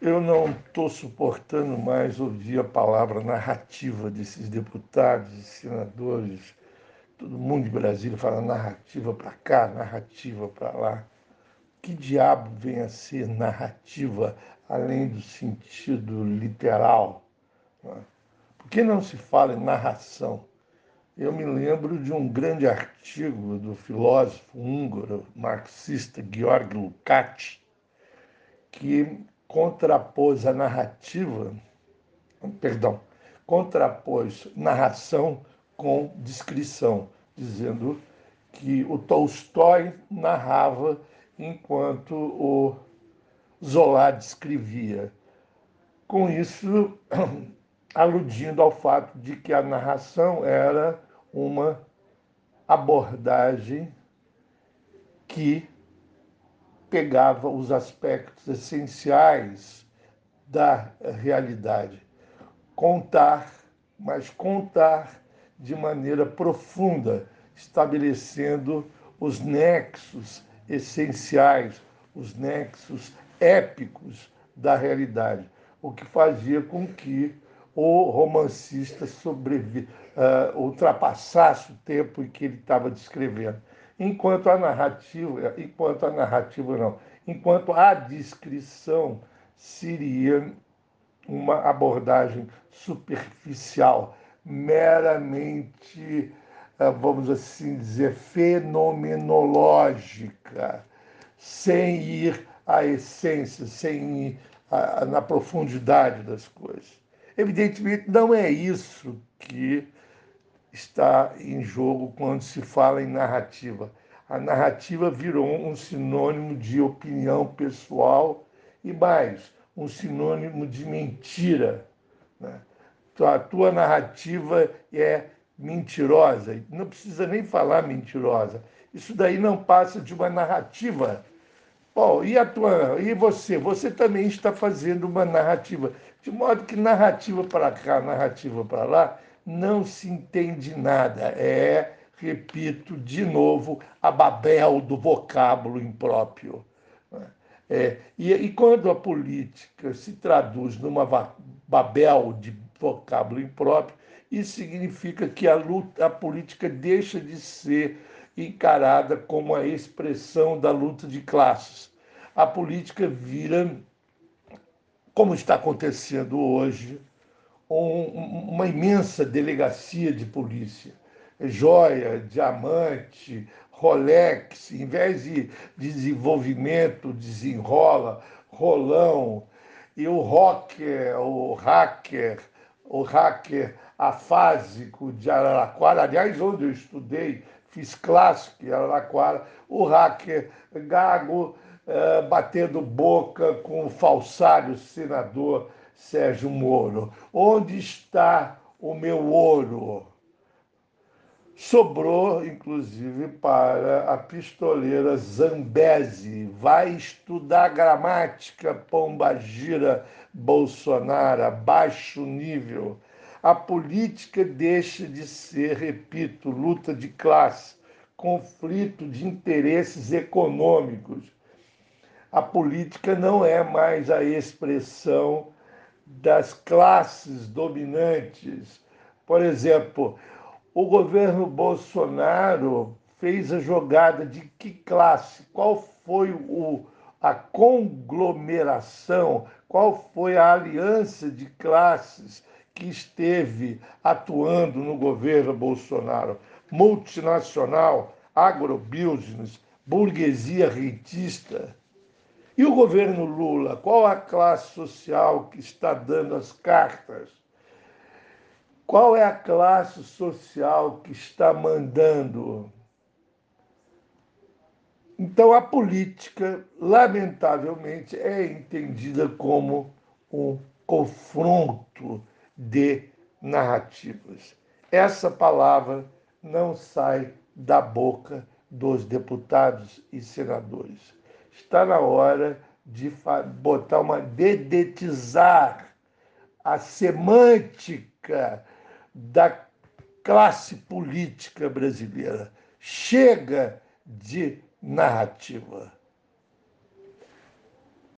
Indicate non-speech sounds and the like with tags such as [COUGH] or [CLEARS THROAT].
Eu não estou suportando mais ouvir a palavra narrativa desses deputados senadores. Todo mundo de Brasília fala narrativa para cá, narrativa para lá. Que diabo vem a ser narrativa além do sentido literal? É? Por que não se fala em narração? Eu me lembro de um grande artigo do filósofo húngaro marxista Georg Lukács, que contrapôs a narrativa, perdão, contrapôs narração com descrição, dizendo que o Tolstói narrava enquanto o Zola descrevia. Com isso, [CLEARS THROAT] aludindo ao fato de que a narração era uma abordagem que pegava os aspectos essenciais da realidade. Contar, mas contar de maneira profunda, estabelecendo os nexos essenciais, os nexos épicos da realidade, o que fazia com que o romancista sobrevi, uh, ultrapassasse o tempo em que ele estava descrevendo enquanto a narrativa, enquanto a narrativa não, enquanto a descrição seria uma abordagem superficial, meramente, eh, vamos assim dizer, fenomenológica, sem ir à essência, sem ir na profundidade das coisas. Evidentemente, não é isso que está em jogo quando se fala em narrativa. A narrativa virou um sinônimo de opinião pessoal e mais, um sinônimo de mentira. Né? Então, a tua narrativa é mentirosa. Não precisa nem falar mentirosa. Isso daí não passa de uma narrativa. Bom, e a tua, e você? Você também está fazendo uma narrativa. De modo que narrativa para cá, narrativa para lá, não se entende nada. É, repito de novo, a Babel do vocábulo impróprio. É, e, e quando a política se traduz numa Babel de vocábulo impróprio, isso significa que a, luta, a política deixa de ser encarada como a expressão da luta de classes. A política vira, como está acontecendo hoje, um, uma imensa delegacia de polícia. Joia, diamante, Rolex, em vez de desenvolvimento, desenrola, rolão, e o rocker, o hacker, o hacker afásico de Araraquara, aliás, onde eu estudei, fiz clássico em Araraquara, o hacker gago, eh, batendo boca com o falsário senador Sérgio Moro. Onde está o meu ouro? Sobrou, inclusive, para a pistoleira Zambesi. Vai estudar gramática, pombagira, Bolsonaro, baixo nível. A política deixa de ser, repito, luta de classe, conflito de interesses econômicos. A política não é mais a expressão das classes dominantes. Por exemplo, o governo Bolsonaro fez a jogada de que classe? Qual foi o, a conglomeração? Qual foi a aliança de classes que esteve atuando no governo Bolsonaro? Multinacional, agrobusiness, burguesia rentista. E o governo Lula, qual a classe social que está dando as cartas? Qual é a classe social que está mandando? Então, a política, lamentavelmente, é entendida como um confronto de narrativas. Essa palavra não sai da boca dos deputados e senadores está na hora de botar uma dedetizar a semântica da classe política brasileira. Chega de narrativa.